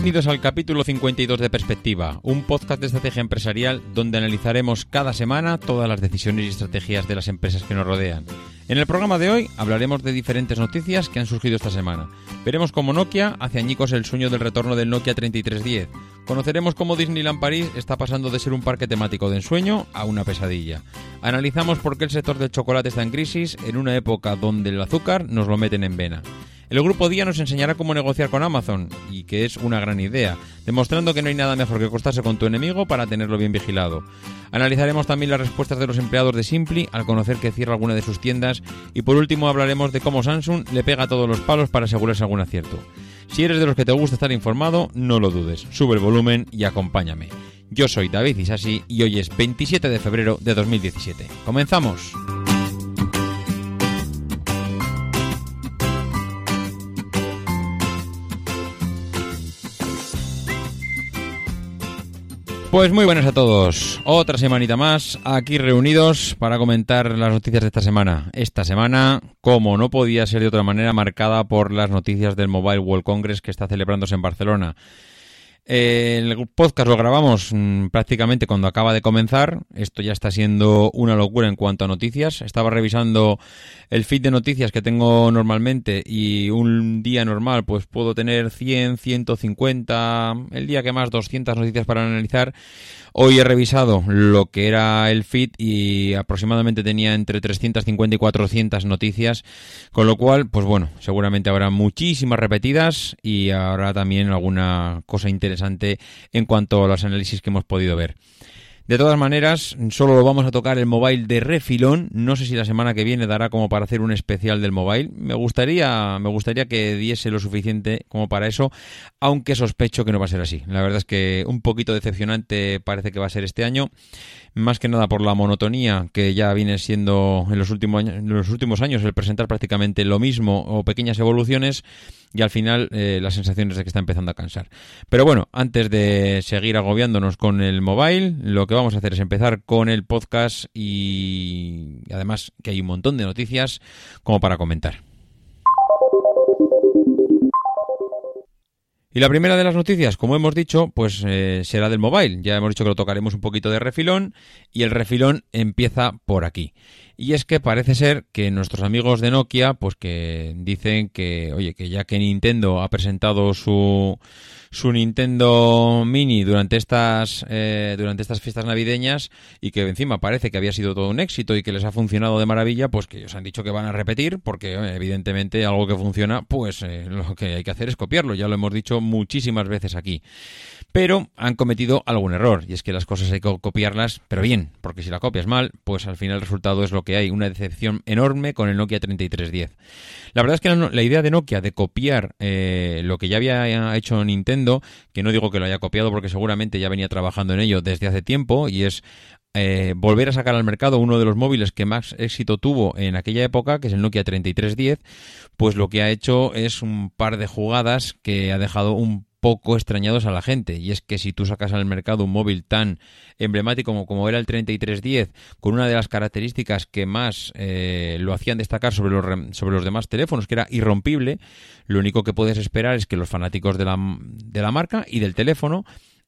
Bienvenidos al capítulo 52 de Perspectiva, un podcast de estrategia empresarial donde analizaremos cada semana todas las decisiones y estrategias de las empresas que nos rodean. En el programa de hoy hablaremos de diferentes noticias que han surgido esta semana. Veremos cómo Nokia hace añicos el sueño del retorno del Nokia 3310. Conoceremos cómo Disneyland París está pasando de ser un parque temático de ensueño a una pesadilla. Analizamos por qué el sector del chocolate está en crisis en una época donde el azúcar nos lo meten en vena. El grupo Día nos enseñará cómo negociar con Amazon, y que es una gran idea, demostrando que no hay nada mejor que acostarse con tu enemigo para tenerlo bien vigilado. Analizaremos también las respuestas de los empleados de Simply al conocer que cierra alguna de sus tiendas, y por último hablaremos de cómo Samsung le pega todos los palos para asegurarse algún acierto. Si eres de los que te gusta estar informado, no lo dudes, sube el volumen y acompáñame. Yo soy David Isasi y hoy es 27 de febrero de 2017. ¡Comenzamos! Pues muy buenas a todos. Otra semanita más aquí reunidos para comentar las noticias de esta semana. Esta semana, como no podía ser de otra manera, marcada por las noticias del Mobile World Congress que está celebrándose en Barcelona. El podcast lo grabamos mm, prácticamente cuando acaba de comenzar. Esto ya está siendo una locura en cuanto a noticias. Estaba revisando el feed de noticias que tengo normalmente y un día normal pues puedo tener 100, 150, el día que más 200 noticias para analizar. Hoy he revisado lo que era el feed y aproximadamente tenía entre 350 y 400 noticias, con lo cual, pues bueno, seguramente habrá muchísimas repetidas y habrá también alguna cosa interesante en cuanto a los análisis que hemos podido ver. De todas maneras, solo lo vamos a tocar el mobile de refilón. No sé si la semana que viene dará como para hacer un especial del mobile. Me gustaría, me gustaría que diese lo suficiente como para eso, aunque sospecho que no va a ser así. La verdad es que un poquito decepcionante parece que va a ser este año más que nada por la monotonía que ya viene siendo en los últimos años, en los últimos años el presentar prácticamente lo mismo o pequeñas evoluciones y al final eh, las sensaciones de que está empezando a cansar. Pero bueno, antes de seguir agobiándonos con el mobile, lo que vamos a hacer es empezar con el podcast y además que hay un montón de noticias como para comentar. Y la primera de las noticias, como hemos dicho, pues eh, será del mobile. Ya hemos dicho que lo tocaremos un poquito de refilón y el refilón empieza por aquí. Y es que parece ser que nuestros amigos de Nokia, pues que dicen que, oye, que ya que Nintendo ha presentado su su Nintendo Mini durante estas, eh, durante estas fiestas navideñas y que encima parece que había sido todo un éxito y que les ha funcionado de maravilla, pues que ellos han dicho que van a repetir porque evidentemente algo que funciona, pues eh, lo que hay que hacer es copiarlo, ya lo hemos dicho muchísimas veces aquí. Pero han cometido algún error y es que las cosas hay que copiarlas, pero bien, porque si la copias mal, pues al final el resultado es lo que hay, una decepción enorme con el Nokia 3310. La verdad es que la, idea de Nokia de copiar eh, lo que ya había hecho Nintendo, que no digo que lo haya copiado porque seguramente ya venía trabajando en ello desde hace tiempo, y es eh, volver a sacar al mercado uno de los móviles que más éxito tuvo en aquella época, que es el Nokia 3310, pues lo que ha hecho es un par de jugadas que ha dejado un poco extrañados a la gente. Y es que si tú sacas al mercado un móvil tan emblemático como, era el 3310, con una de las características que más eh, lo hacían destacar sobre los, sobre los demás teléfonos, que era irrompible, lo único que puedes esperar es que los fanáticos de la, de la marca y del teléfono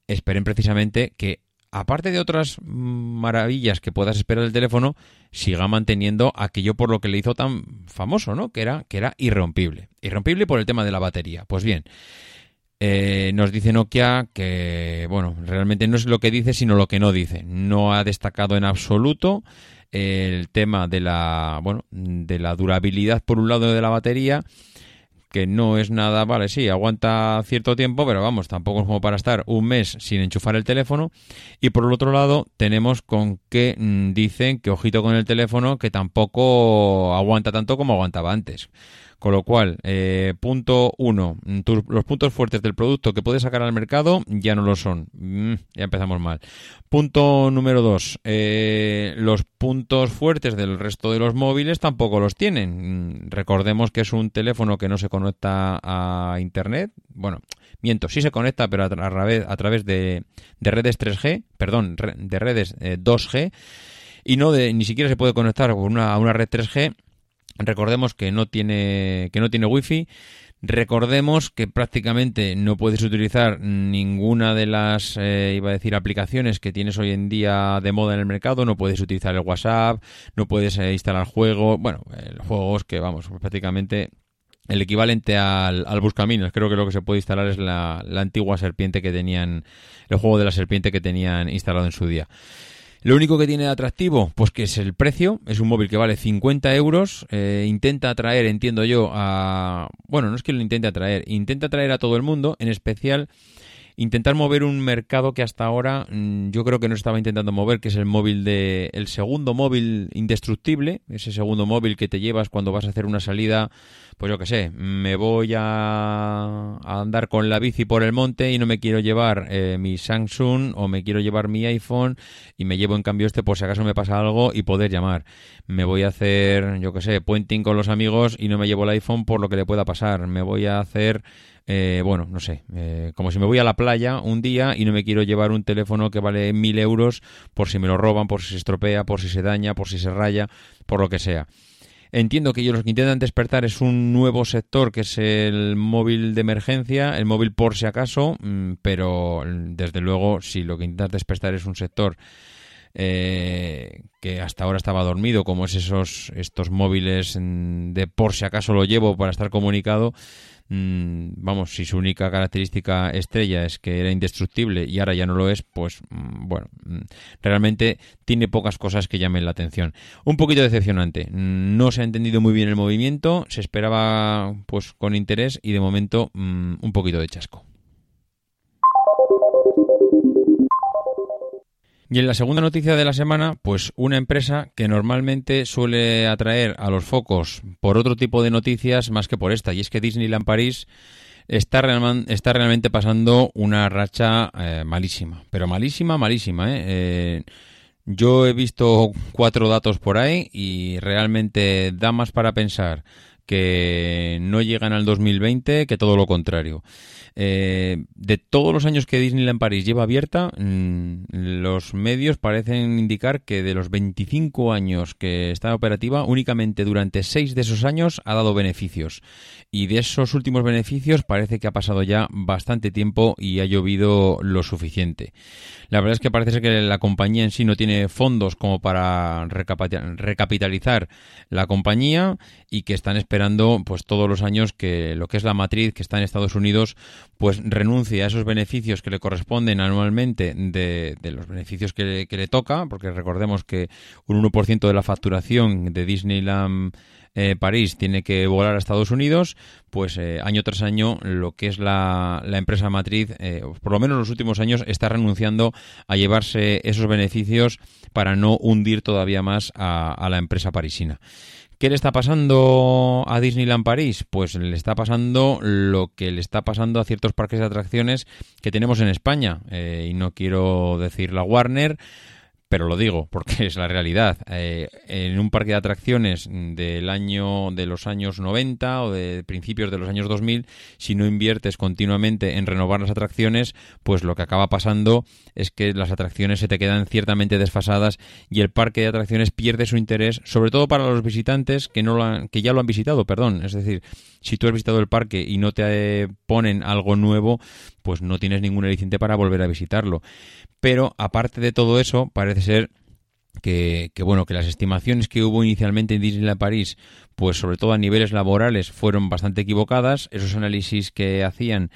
esperen precisamente que aparte de otras maravillas que puedas esperar del teléfono, siga manteniendo aquello por lo que le hizo tan famoso, ¿no? Que era, que era irrompible. Irrompible por el tema de la batería. Pues bien, eh, nos dice Nokia que, bueno, realmente no es lo que dice, sino lo que no dice. No ha destacado en absoluto el tema de la, bueno, de la durabilidad por un lado de la batería, que no es nada, vale, sí, aguanta cierto tiempo, pero vamos, tampoco es como para estar un mes sin enchufar el teléfono. Y por el otro lado, tenemos con que mm, dicen que ojito con el teléfono, que tampoco aguanta tanto como aguantaba antes. Con lo cual, eh, punto uno, los puntos fuertes del producto que puedes sacar al mercado ya no lo son. Mm, ya empezamos mal. Punto número dos, eh, los puntos fuertes del resto de los móviles tampoco los tienen. Mm, recordemos que es un teléfono que no se conecta a Internet. Bueno, miento, sí se conecta, pero a, través, a través de, redes 3G, perdón, de redes 2G. Eh, y no de, ni siquiera se puede conectar con una, a una red 3G Recordemos que no tiene que no tiene wifi, Recordemos que prácticamente no puedes utilizar ninguna de las, eh, iba a decir, aplicaciones que tienes hoy en día de moda en el mercado. No puedes utilizar el WhatsApp, no puedes eh, instalar juegos, bueno, juegos que, vamos, prácticamente el equivalente al, al Buscaminos. Creo que lo que se puede instalar es la, la antigua serpiente que tenían, el juego de la serpiente que tenían instalado en su día. Lo único que tiene de atractivo, pues que es el precio. Es un móvil que vale 50 euros. Eh, intenta atraer, entiendo yo, a... Bueno, no es que lo intente atraer. Intenta atraer a todo el mundo, en especial intentar mover un mercado que hasta ahora mm, yo creo que no estaba intentando mover, que es el móvil de el segundo móvil indestructible, ese segundo móvil que te llevas cuando vas a hacer una salida, pues yo qué sé, me voy a, andar con la bici por el monte y no me quiero llevar eh, mi Samsung o me quiero llevar mi iPhone y me llevo en cambio este por si acaso me pasa algo y poder llamar. Me voy a hacer, yo qué sé, puenting con los amigos y no me llevo el iPhone por lo que le pueda pasar. Me voy a hacer eh, bueno, no sé, eh, como si me voy a la playa un día y no me quiero llevar un teléfono que vale mil euros por si me lo roban, por si se estropea, por si se daña, por si se raya, por lo que sea. Entiendo que ellos lo que intentan despertar es un nuevo sector que es el móvil de emergencia, el móvil por si acaso, mm, pero desde luego si lo que intentas despertar es un sector eh, que hasta ahora estaba dormido, como es esos estos móviles mm, de por si acaso lo llevo para estar comunicado, Mm, vamos, si su única característica estrella es que era indestructible y ahora ya no lo es, pues mm, bueno, mm, realmente tiene pocas cosas que llamen la atención. Un poquito decepcionante. No se ha entendido muy bien el movimiento, se esperaba pues con interés y de momento un poquito de chasco. Y en la segunda noticia de la semana, pues una empresa que normalmente suele atraer a los focos por otro tipo de noticias más que por esta, y es que Disneyland París está, está realmente pasando una racha eh, malísima, pero malísima, malísima. ¿eh? ¿eh? yo he visto cuatro datos por ahí y realmente da más para pensar que no llegan al 2020 que todo lo contrario. Eh, de todos los años que Disneyland París lleva abierta, mm, los medios parecen indicar que de los 25 años que está operativa, únicamente durante 6 de esos años ha dado beneficios. Y de esos últimos beneficios parece que ha pasado ya bastante tiempo y ha llovido lo suficiente. La verdad es que parece ser que la compañía en sí no tiene fondos como para recapitalizar la compañía y que están esperando pues todos los años que lo que es la matriz que está en Estados Unidos pues renuncie a esos beneficios que le corresponden anualmente de, los beneficios que, le toca, porque recordemos que un 1% de la facturación de Disneyland eh, París tiene que volar a Estados Unidos, pues eh, año tras año lo que es la, empresa matriz, eh, por lo menos en los últimos años, está renunciando a llevarse esos beneficios para no hundir todavía más a la empresa parisina. ¿Qué le está pasando a Disneyland París? Pues le está pasando lo que le está pasando a ciertos parques de atracciones que tenemos en España. Y no quiero decir la Warner, pero lo digo porque es la realidad. Eh, en un parque de atracciones del año de los años 90 o de principios de los años 2000, si no inviertes continuamente en renovar las atracciones, pues lo que acaba pasando es que las atracciones se te quedan ciertamente desfasadas y el parque de atracciones pierde su interés, sobre todo para los visitantes que no lo que ya lo han visitado, perdón, es decir, si tú has visitado el parque y no te ponen algo nuevo, pues no tienes ningún aliciente para volver a visitarlo. Pero aparte de todo eso, parece ser que, bueno, que las estimaciones que hubo inicialmente en Disneyland París, pues sobre todo a niveles laborales, fueron bastante equivocadas. Esos análisis que hacían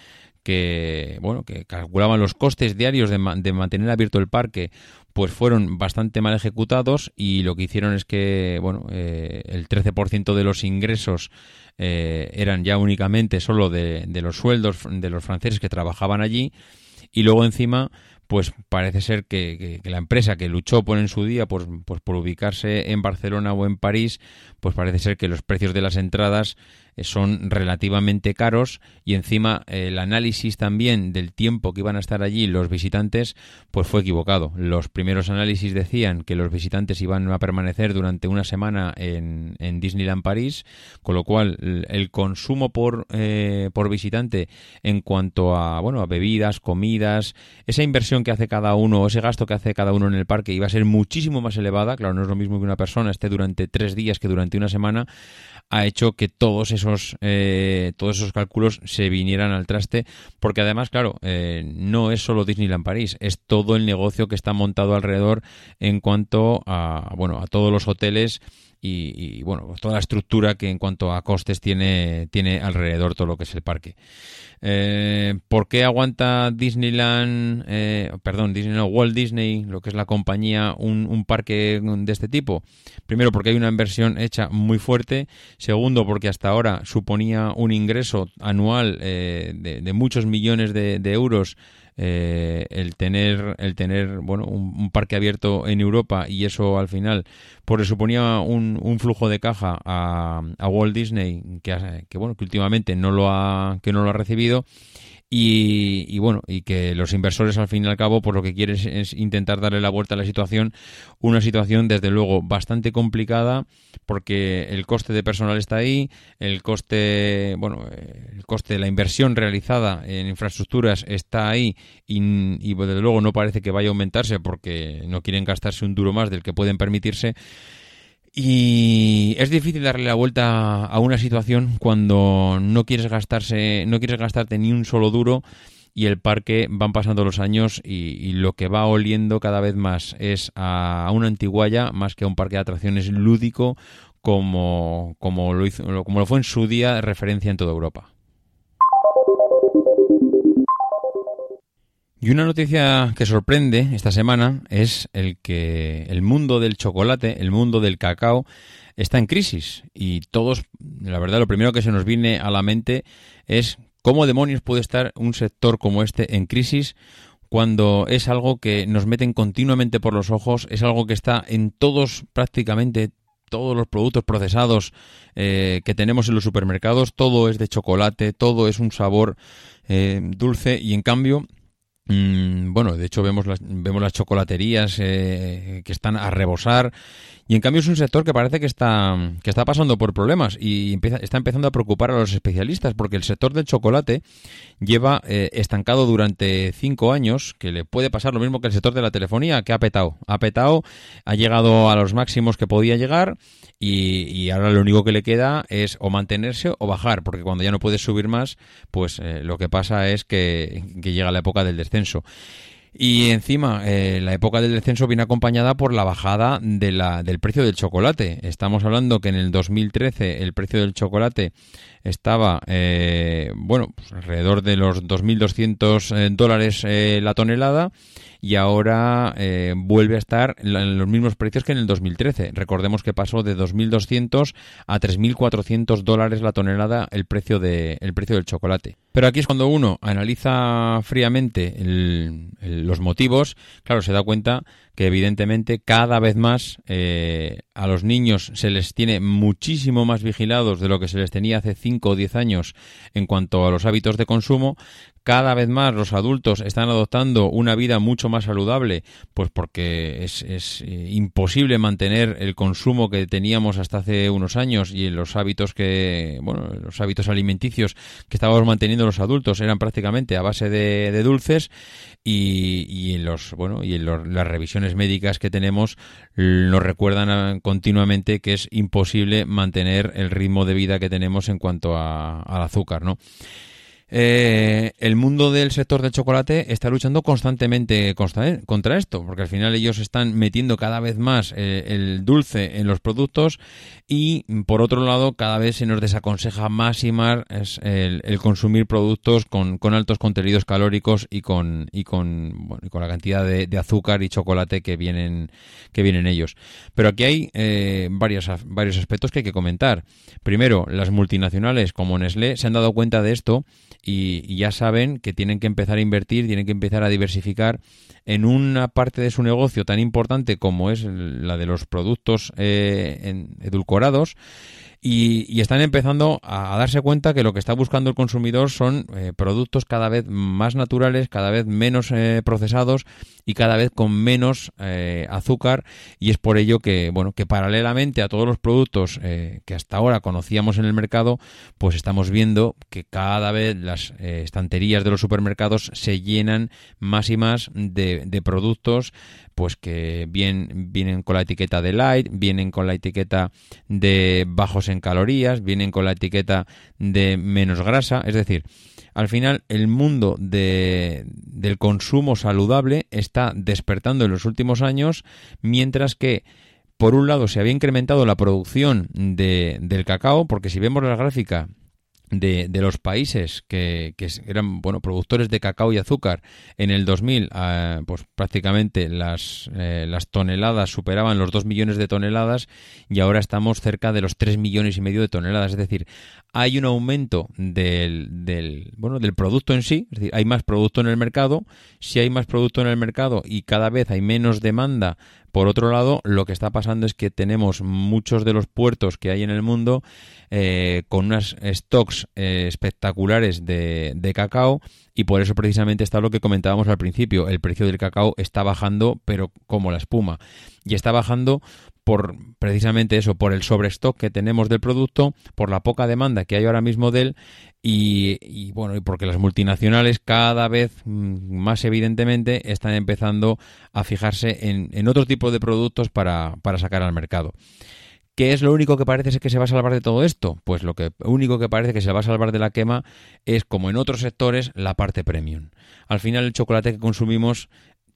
que bueno que calculaban los costes diarios de, mantener abierto el parque pues fueron bastante mal ejecutados y lo que hicieron es que bueno eh, el 13% de los ingresos eh, eran ya únicamente solo de, de los sueldos de los franceses que trabajaban allí y luego encima pues parece ser que, la empresa que luchó por en su día pues, pues, por ubicarse en Barcelona o en París, pues parece ser que los precios de las entradas son relativamente caros y encima el análisis también del tiempo que iban a estar allí los visitantes pues fue equivocado. Los primeros análisis decían que los visitantes iban a permanecer durante una semana en, en Disneyland París, con lo cual el consumo por, eh, por visitante en cuanto a bueno a bebidas, comidas, esa inversión que hace cada uno, ese gasto que hace cada uno en el parque iba a ser muchísimo más elevada. Claro, no es lo mismo que una persona esté durante tres días que durante una semana ha hecho que todos esos eh, todos esos cálculos se vinieran al traste, porque además, claro, eh, no es solo Disneyland París, es todo el negocio que está montado alrededor en cuanto a, bueno, a todos los hoteles y, bueno, pues toda la estructura que en cuanto a costes tiene, tiene alrededor todo lo que es el parque. Eh, ¿Por qué aguanta Disneyland, eh, perdón, Disneyland, Walt Disney, lo que es la compañía, un, parque de este tipo? Primero, porque hay una inversión hecha muy fuerte. Segundo, porque hasta ahora suponía un ingreso anual eh, de, muchos millones de euros eh, el tener el tener bueno un, parque abierto en Europa y eso al final pues suponía un, un flujo de caja a, a Walt Disney que, que bueno que últimamente no lo ha que no lo ha recibido y, bueno, y que los inversores al fin y al cabo por lo que quieren es, intentar darle la vuelta a la situación, una situación desde luego bastante complicada porque el coste de personal está ahí, el coste, bueno, el coste de la inversión realizada en infraestructuras está ahí y, y desde luego no parece que vaya a aumentarse porque no quieren gastarse un duro más del que pueden permitirse. Y es difícil darle la vuelta a una situación cuando no quieres gastarse, no quieres gastarte ni un solo duro y el parque van pasando los años y, lo que va oliendo cada vez más es a una antiguaya más que a un parque de atracciones lúdico como, como, lo, hizo, como lo fue en su día referencia en toda Europa. Y una noticia que sorprende esta semana es el que el mundo del chocolate, el mundo del cacao, está en crisis. Y todos, la verdad, lo primero que se nos viene a la mente es cómo demonios puede estar un sector como este en crisis cuando es algo que nos meten continuamente por los ojos, es algo que está en todos, prácticamente todos los productos procesados eh, que tenemos en los supermercados, todo es de chocolate, todo es un sabor eh, dulce y en cambio bueno, de hecho vemos las, vemos las chocolaterías eh, que están a rebosar y en cambio es un sector que parece que está, que está pasando por problemas y empieza, está empezando a preocupar a los especialistas porque el sector del chocolate lleva eh, estancado durante cinco años, que le puede pasar lo mismo que el sector de la telefonía, que ha petado. Ha petado, ha llegado a los máximos que podía llegar y, ahora lo único que le queda es o mantenerse o bajar, porque cuando ya no puedes subir más, pues eh, lo que pasa es que, que llega la época del descenso. Y encima, eh, la época del descenso viene acompañada por la bajada del precio del chocolate. Estamos hablando que en el 2013 el precio del chocolate estaba, eh, bueno, pues alrededor de los 2.200 eh, dólares la tonelada y ahora eh, vuelve a estar en los mismos precios que en el 2013. Recordemos que pasó de 2.200 a 3.400 dólares la tonelada el precio, de, el precio del chocolate. Pero aquí es cuando uno analiza fríamente los motivos, claro, se da cuenta que evidentemente cada vez más eh, a los niños se les tiene muchísimo más vigilados de lo que se les tenía hace 5 o 10 años en cuanto a los hábitos de consumo. Cada vez más los adultos están adoptando una vida mucho más saludable, pues porque es, es eh, imposible mantener el consumo que teníamos hasta hace unos años y los hábitos que, bueno, los hábitos alimenticios que estábamos manteniendo los adultos eran prácticamente a base de, de dulces y, y, en los, bueno, y en las revisiones médicas que tenemos nos recuerdan continuamente que es imposible mantener el ritmo de vida que tenemos en cuanto al azúcar, ¿no? Eh, el mundo del sector del chocolate está luchando constantemente contra esto, porque al final ellos están metiendo cada vez más eh, el dulce en los productos y por otro lado cada vez se nos desaconseja más y más el, consumir productos con, altos contenidos calóricos y con y con, con la cantidad de, azúcar y chocolate que vienen que vienen ellos. Pero aquí hay eh, varios, varios aspectos que hay que comentar. Primero, las multinacionales como Nestlé se han dado cuenta de esto y, ya saben que tienen que empezar a invertir, tienen que empezar a diversificar en una parte de su negocio tan importante como es la de los productos eh, edulcorados y, están empezando a, darse cuenta que lo que está buscando el consumidor son eh, productos cada vez más naturales, cada vez menos eh, procesados y cada vez con menos eh, azúcar. Y es por ello que bueno que paralelamente a todos los productos que hasta ahora conocíamos en el mercado pues estamos viendo que cada vez las estanterías de los supermercados se llenan más y más de productos pues que bien, vienen con la etiqueta de light, vienen con la etiqueta de bajos en calorías, vienen con la etiqueta de menos grasa, es decir, al final el mundo de, del consumo saludable está despertando en los últimos años, mientras que por un lado se había incrementado la producción de, del cacao, porque si vemos la gráfica de, de, los países que, que, eran bueno productores de cacao y azúcar en el 2000 ah, pues prácticamente las, eh, las toneladas superaban los 2 millones de toneladas y ahora estamos cerca de los 3 millones y medio de toneladas. Es decir hay un aumento del, del bueno del producto en sí es decir hay más producto en el mercado. Si hay más producto en el mercado y cada vez hay menos demanda por otro lado, lo que está pasando es que tenemos muchos de los puertos que hay en el mundo eh, con unas stocks eh, espectaculares de, de, cacao y por eso precisamente está lo que comentábamos al principio. El precio del cacao está bajando, pero como la espuma. Y está bajando por precisamente eso, por el sobrestock que tenemos del producto, por la poca demanda que hay ahora mismo de él y, bueno, y porque las multinacionales cada vez mm, más evidentemente están empezando a fijarse en, en otro tipo de productos para, para sacar al mercado. ¿Qué es lo único que parece que se va a salvar de todo esto? Pues lo que único que parece que se va a salvar de la quema es, como en otros sectores, la parte premium. Al final el chocolate que consumimos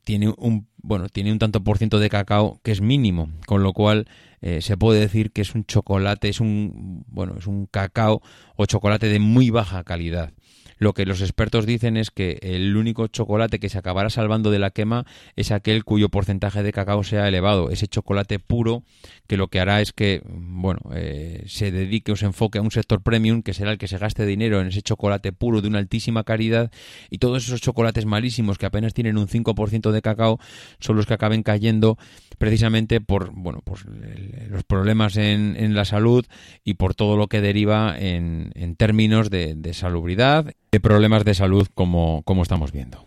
tiene un bueno tiene un tanto por ciento de cacao que es mínimo con lo cual eh, se puede decir que es un chocolate es un bueno es un cacao o chocolate de muy baja calidad lo que los expertos dicen es que el único chocolate que se acabará salvando de la quema es aquel cuyo porcentaje de cacao sea elevado, ese chocolate puro que lo que hará es que bueno eh, se dedique o se enfoque a un sector premium que será el que se gaste dinero en ese chocolate puro de una altísima calidad. Y todos esos chocolates malísimos que apenas tienen un 5% de cacao son los que acaben cayendo precisamente por bueno los problemas en, la salud y por todo lo que deriva en, en términos de, de salubridad de problemas de salud como, estamos viendo.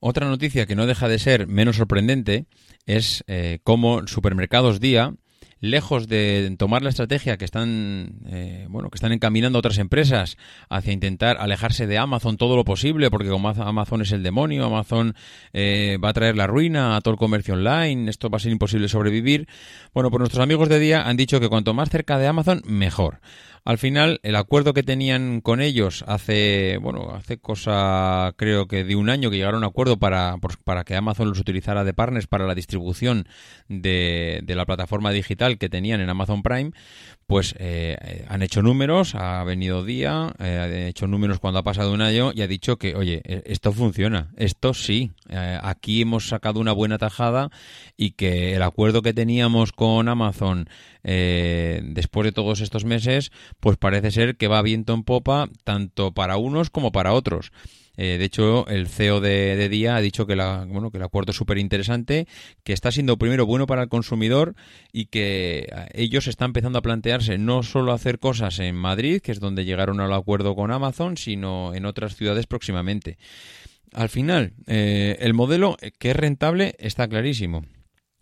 Otra noticia que no deja de ser menos sorprendente es eh, cómo Supermercados Día lejos de tomar la estrategia que están eh, bueno que están encaminando otras empresas hacia intentar alejarse de Amazon todo lo posible porque como Amazon es el demonio Amazon eh, va a traer la ruina a todo el comercio online esto va a ser imposible sobrevivir bueno pues nuestros amigos de día han dicho que cuanto más cerca de Amazon mejor al final, el acuerdo que tenían con ellos hace, bueno, hace cosa, creo que de un año que llegaron a un acuerdo para, para que Amazon los utilizara de partners para la distribución de, de la plataforma digital que tenían en Amazon Prime, pues eh, han hecho números, ha venido día, eh, ha hecho números cuando ha pasado un año y ha dicho que, oye, e, esto funciona, esto sí, eh, aquí hemos sacado una buena tajada y que el acuerdo que teníamos con Amazon después de todos estos meses, pues parece ser que va viento en popa tanto para unos como para otros. Eh, de hecho, el CEO de, Día ha dicho que, la, bueno, que el acuerdo es súper interesante, que está siendo primero bueno para el consumidor y que eh, ellos están empezando a plantearse no solo hacer cosas en Madrid, que es donde llegaron al acuerdo con Amazon, sino en otras ciudades próximamente. Al final, eh, el modelo que es rentable está clarísimo.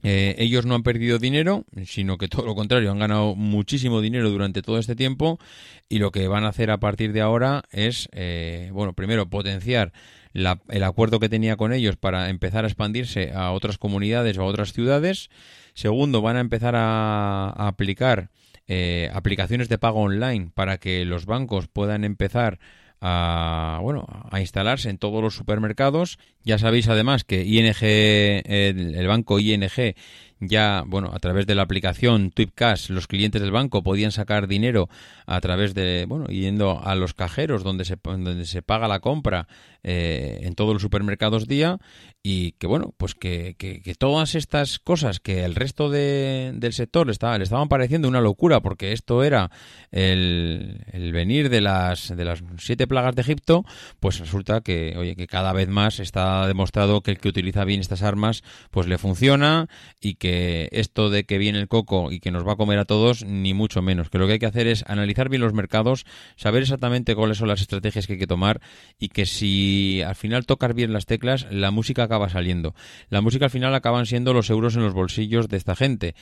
Eh, ellos no han perdido dinero, sino que todo lo contrario, han ganado muchísimo dinero durante todo este tiempo y lo que van a hacer a partir de ahora es, eh, bueno, primero potenciar el acuerdo que tenía con ellos para empezar a expandirse a otras comunidades o a otras ciudades. Segundo, van a empezar a, aplicar eh, aplicaciones de pago online para que los bancos puedan empezar a bueno a instalarse en todos los supermercados. Ya sabéis además que ING, el, banco ING ya, bueno, a través de la aplicación Twipcash, los clientes del banco podían sacar dinero a través de, bueno, yendo a los cajeros donde se, donde se paga la compra eh, en todos los supermercados día y que, bueno, pues que, que, todas estas cosas que el resto de, del sector le, estaba, le estaban pareciendo una locura porque esto era el, el venir de las, de las siete plagas de Egipto, pues resulta que, oye, que cada vez más está demostrado que el que utiliza bien estas armas, pues le funciona y que esto de que viene el coco y que nos va a comer a todos, ni mucho menos. Que lo que hay que hacer es analizar bien los mercados, saber exactamente cuáles son las estrategias que hay que tomar y que si al final tocas bien las teclas, la música acaba saliendo. La música al final acaban siendo los euros en los bolsillos de esta gente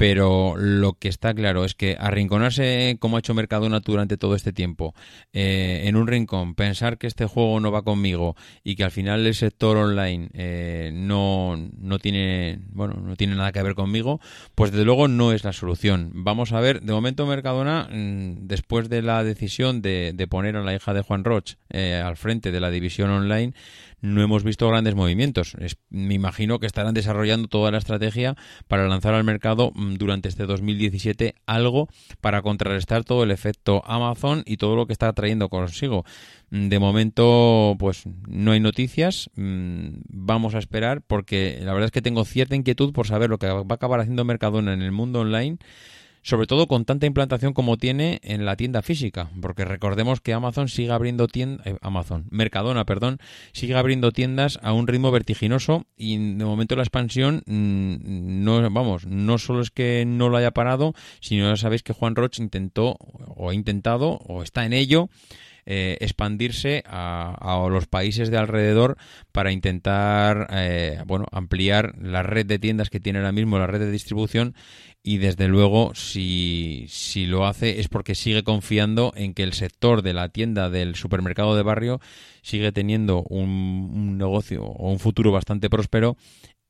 pero lo que está claro es que arrinconarse como ha hecho Mercadona durante todo este tiempo, eh, en un rincón, pensar que este juego no va conmigo y que al final el sector online eh, no, no tiene bueno no tiene nada que ver conmigo, pues desde luego no es la solución. Vamos a ver, de momento Mercadona, mm, después de la decisión de, de poner a la hija de Juan Roch eh, al frente de la división online, no hemos visto grandes movimientos. me imagino que estarán desarrollando toda la estrategia para lanzar al mercado mm, durante este 2017 algo para contrarrestar todo el efecto Amazon y todo lo que está trayendo consigo. Mm, de momento, pues no hay noticias. Mm, vamos a esperar porque la verdad es que tengo cierta inquietud por saber lo que va a acabar haciendo Mercadona en el mundo online sobre todo con tanta implantación como tiene en la tienda física, porque recordemos que Amazon sigue abriendo tiendas, eh, Amazon, Mercadona, perdón, sigue abriendo tiendas a un ritmo vertiginoso y de momento la expansión mm, no, vamos, no solo es que no lo haya parado, sino ya sabéis que Juan Roche intentó o ha intentado o está en ello eh, expandirse a, los países de alrededor para intentar eh, bueno ampliar la red de tiendas que tiene ahora mismo la red de distribución. Y desde luego si, si lo hace es porque sigue confiando en que el sector de la tienda del supermercado de barrio sigue teniendo un, negocio o un futuro bastante próspero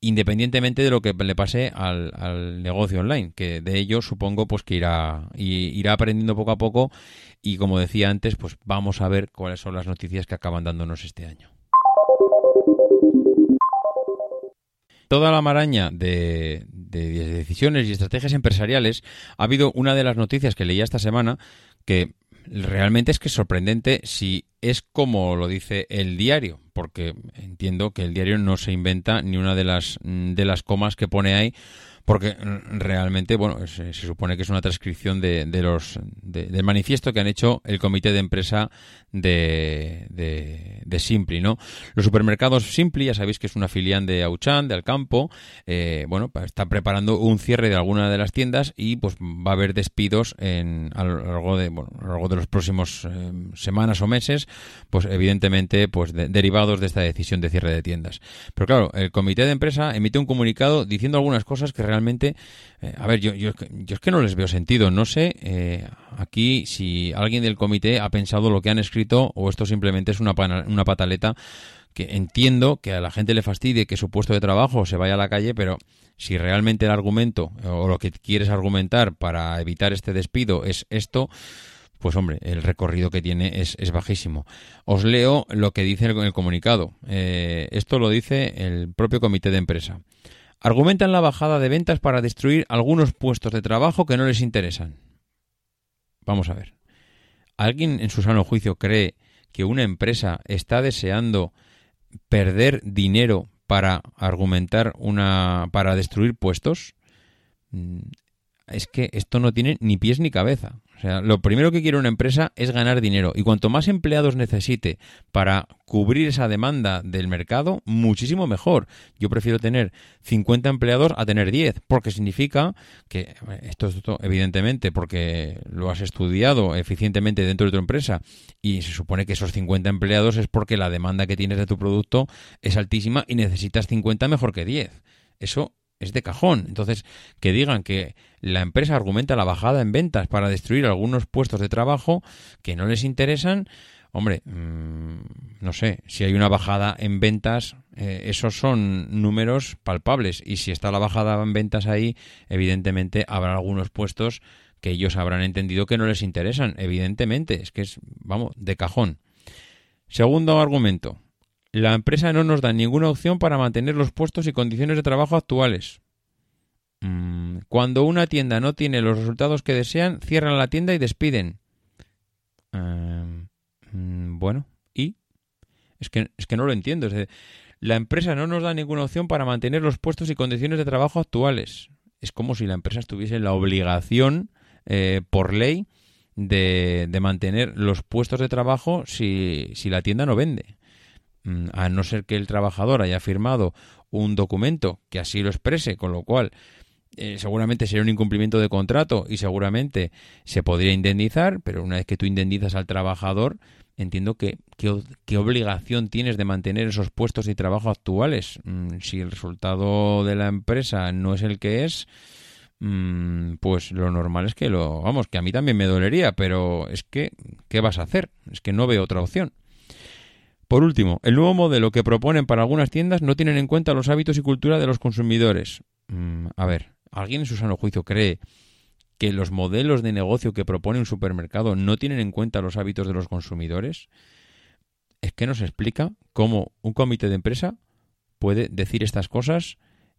independientemente de lo que le pase al, negocio online, que de ello supongo pues que irá, irá aprendiendo poco a poco y como decía antes, pues vamos a ver cuáles son las noticias que acaban dándonos este año. toda la maraña de, decisiones y estrategias empresariales, ha habido una de las noticias que leía esta semana que realmente es que es sorprendente si es como lo dice el diario, porque entiendo que el diario no se inventa ni una de las de las comas que pone ahí, porque realmente, bueno, se, supone que es una transcripción de, los del manifiesto que han hecho el comité de empresa de, de, Simpli, ¿no? Los supermercados Simpli, ya sabéis que es una filial de Auchan, de Alcampo, eh, bueno, está preparando un cierre de alguna de las tiendas y pues va a haber despidos en, a lo largo de, bueno, a lo largo de los próximos eh, semanas o meses, pues evidentemente, pues derivados de esta decisión de cierre de tiendas. Pero claro, el comité de empresa emite un comunicado diciendo algunas cosas que realmente realmente, eh, a ver, yo, yo, yo, es que no les veo sentido. No sé eh, aquí si alguien del comité ha pensado lo que han escrito o esto simplemente es una, una pataleta que entiendo que a la gente le fastidie que su puesto de trabajo se vaya a la calle, pero si realmente el argumento o lo que quieres argumentar para evitar este despido es esto, pues hombre, el recorrido que tiene es, es bajísimo. Os leo lo que dice el, el comunicado. Eh, esto lo dice el propio comité de empresa argumentan la bajada de ventas para destruir algunos puestos de trabajo que no les interesan. Vamos a ver. ¿Alguien en su sano juicio cree que una empresa está deseando perder dinero para argumentar una para destruir puestos? Mm, es que esto no tiene ni pies ni cabeza. O sea, lo primero que quiere una empresa es ganar dinero y cuanto más empleados necesite para cubrir esa demanda del mercado, muchísimo mejor. Yo prefiero tener 50 empleados a tener 10, porque significa que esto es evidentemente porque lo has estudiado eficientemente dentro de tu empresa y se supone que esos 50 empleados es porque la demanda que tienes de tu producto es altísima y necesitas 50 mejor que 10. Eso es de cajón. Entonces, que digan que la empresa argumenta la bajada en ventas para destruir algunos puestos de trabajo que no les interesan, hombre, mm, no sé, si hay una bajada en ventas, eh, esos son números palpables. Y si está la bajada en ventas ahí, evidentemente habrá algunos puestos que ellos habrán entendido que no les interesan. Evidentemente, es que es, vamos, de cajón. Segundo argumento, la empresa no nos da ninguna opción para mantener los puestos y condiciones de trabajo actuales. Mm, cuando una tienda no tiene los resultados que desean, cierran la tienda y despiden. Em, mm, bueno, ¿y? Es que, es que no lo entiendo. la empresa no nos da ninguna opción para mantener los puestos y condiciones de trabajo actuales. Es como si la empresa estuviese la obligación, eh, por ley, de, de, mantener los puestos de trabajo si, si la tienda no vende. Mm, a no ser que el trabajador haya firmado un documento que así lo exprese, con lo cual eh, seguramente sería un incumplimiento de contrato y seguramente se podría indemnizar, pero una vez que tú indemnizas al trabajador, entiendo que qué obligación tienes de mantener esos puestos de trabajo actuales. Mm, si el resultado de la empresa no es el que es, mm, pues lo normal es que lo, vamos, que a mí también me dolería, pero es que, ¿qué vas a hacer? Es que no veo otra opción. Por último, el nuevo modelo que proponen para algunas tiendas no tienen en cuenta los hábitos y cultura de los consumidores. Mm, a ver, ¿alguien en su sano juicio cree que los modelos de negocio que propone un supermercado no tienen en cuenta los hábitos de los consumidores? Es que nos explica cómo un comité de empresa puede decir estas cosas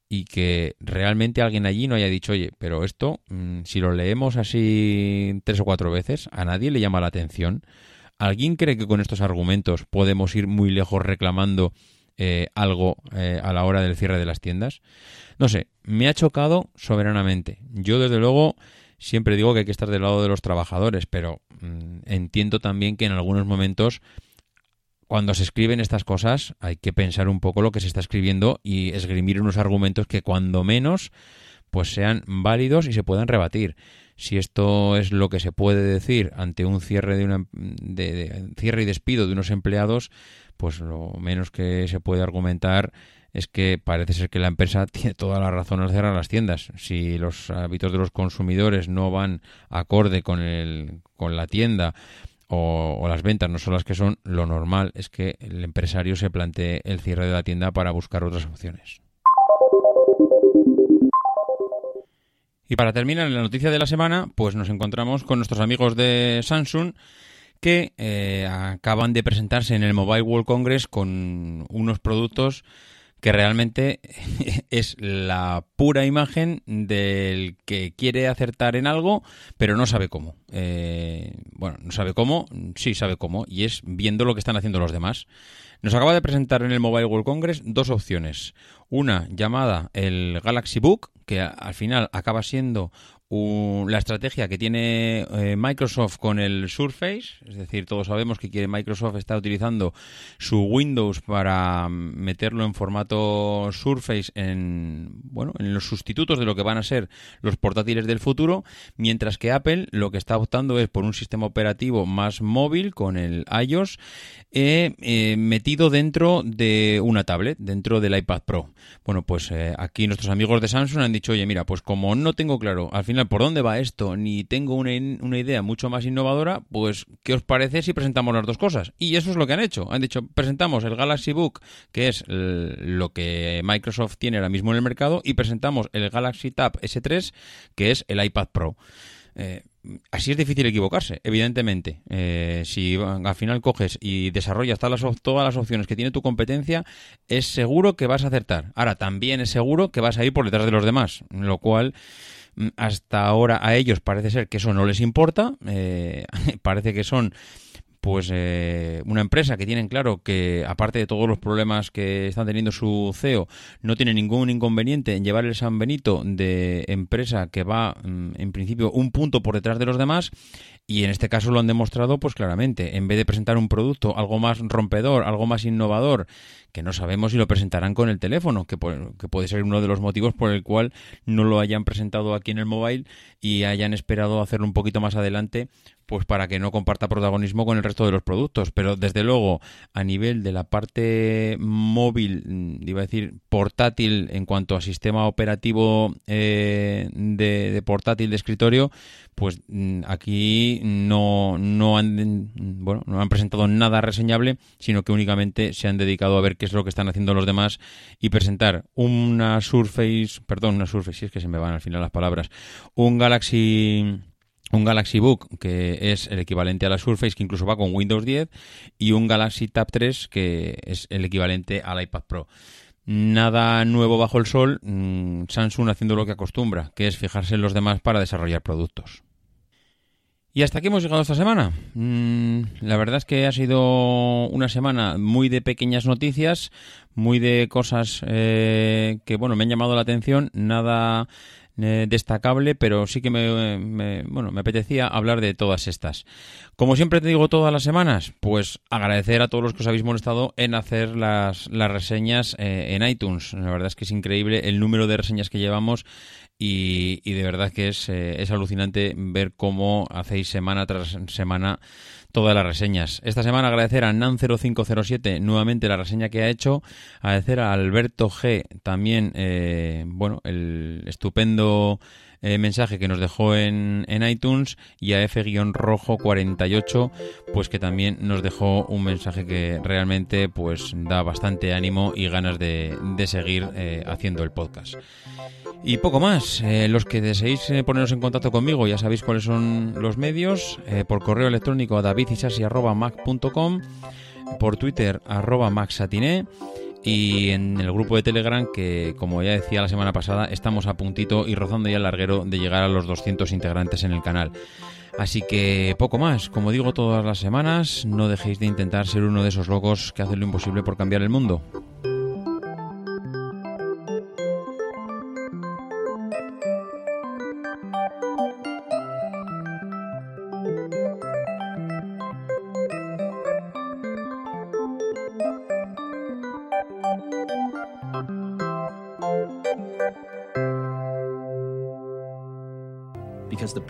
y que realmente alguien allí no haya dicho, oye, pero esto, mm, si lo leemos así tres o cuatro veces, a nadie le llama la atención. ¿Alguien cree que con estos argumentos podemos ir muy lejos reclamando eh, algo eh, a la hora del cierre de las tiendas? No sé, me ha chocado soberanamente. Yo desde luego siempre digo que hay que estar del lado de los trabajadores, pero mm, entiendo también que en algunos momentos cuando se escriben estas cosas hay que pensar un poco lo que se está escribiendo y esgrimir unos argumentos que cuando menos pues sean válidos y se puedan rebatir si esto es lo que se puede decir ante un cierre de una de, cierre y despido de unos empleados, pues lo menos que se puede argumentar es que parece ser que la empresa tiene toda la razón al cerrar las tiendas. Si los hábitos de los consumidores no van acorde con el con la tienda o, o, las ventas no son las que son, lo normal es que el empresario se plantee el cierre de la tienda para buscar otras opciones. Y para terminar la noticia de la semana, pues nos encontramos con nuestros amigos de Samsung que eh, acaban de presentarse en el Mobile World Congress con unos productos que realmente es la pura imagen del que quiere acertar en algo, pero no sabe cómo. Eh, bueno, no sabe cómo, sí sabe cómo, y es viendo lo que están haciendo los demás. Nos acaba de presentar en el Mobile World Congress dos opciones. Una llamada el Galaxy Book, que al final acaba siendo la estrategia que tiene eh, Microsoft con el Surface, es decir, todos sabemos que Microsoft está utilizando su Windows para meterlo en formato Surface en bueno, en los sustitutos de lo que van a ser los portátiles del futuro, mientras que Apple lo que está optando es por un sistema operativo más móvil con el iOS eh, eh, metido dentro de una tablet, dentro del iPad Pro. Bueno, pues aquí nuestros amigos de Samsung han dicho, oye, mira, pues como no tengo claro al final por dónde va esto, ni tengo una, idea mucho más innovadora, pues ¿qué os parece si presentamos las dos cosas? Y eso es lo que han hecho. Han dicho, presentamos el Galaxy Book, que es lo que Microsoft tiene ahora mismo en el mercado, y presentamos el Galaxy Tab S3, que es el iPad Pro. Eh, así es difícil equivocarse, evidentemente. Eh, si al final coges y desarrollas todas las, todas las opciones que tiene tu competencia, es seguro que vas a acertar. Ahora, también es seguro que vas a ir por detrás de los demás, lo cual hasta ahora a ellos parece ser que eso no les importa, eh, parece que son pues eh, una empresa que tienen claro que aparte de todos los problemas que están teniendo su CEO no tiene ningún inconveniente en llevar el San Benito de empresa que va mm, en principio un punto por detrás de los demás y en este caso lo han demostrado pues claramente. En vez de presentar un producto algo más rompedor algo más innovador que no sabemos si lo presentarán con el teléfono que, que puede ser uno de los motivos por el cual no lo hayan presentado aquí en el mobile y hayan esperado hacerlo un poquito más adelante pues para que no comparta protagonismo con el resto de los productos. Pero desde luego, a nivel de la parte móvil, mm, iba a decir portátil en cuanto a sistema operativo eh, de, portátil de escritorio, pues mm, aquí no, no, han, bueno, no han presentado nada reseñable, sino que únicamente se han dedicado a ver qué es lo que están haciendo los demás y presentar una Surface, perdón, una Surface, si es que se me van al final las palabras, un Galaxy un Galaxy Book, que es el equivalente a la Surface, que incluso va con Windows 10, y un Galaxy Tab 3, que es el equivalente al iPad Pro. Nada nuevo bajo el sol, mm, Samsung haciendo lo que acostumbra, que es fijarse en los demás para desarrollar productos. Y hasta aquí hemos llegado esta semana. Mm, la verdad es que ha sido una semana muy de pequeñas noticias, muy de cosas eh, que bueno me han llamado la atención, nada eh, destacable, pero sí que me, bueno, me apetecía hablar de todas estas. Como siempre te digo todas las semanas, pues agradecer a todos los que os habéis molestado en hacer las, las reseñas eh, en iTunes. La verdad es que es increíble el número de reseñas que llevamos y, de verdad que es, eh, es alucinante ver cómo hacéis semana tras semana todas las reseñas. Esta semana agradecer a Nan0507 nuevamente la reseña que ha hecho, agradecer a Alberto G también, eh, bueno, el estupendo eh, mensaje que nos dejó en, en iTunes y a F-Rojo48, pues que también nos dejó un mensaje que realmente pues da bastante ánimo y ganas de, seguir eh, haciendo el podcast. Y poco más. Eh, los que deseéis poneros en contacto conmigo ya sabéis cuáles son los medios. por correo electrónico a davidisasi.mac.com, por Twitter arroba maxatiné y en el grupo de Telegram que, como ya decía la semana pasada, estamos a puntito y rozando ya el larguero de llegar a los 200 integrantes en el canal. Así que poco más, como digo todas las semanas, no dejéis de intentar ser uno de esos locos que hacen lo imposible por cambiar el mundo.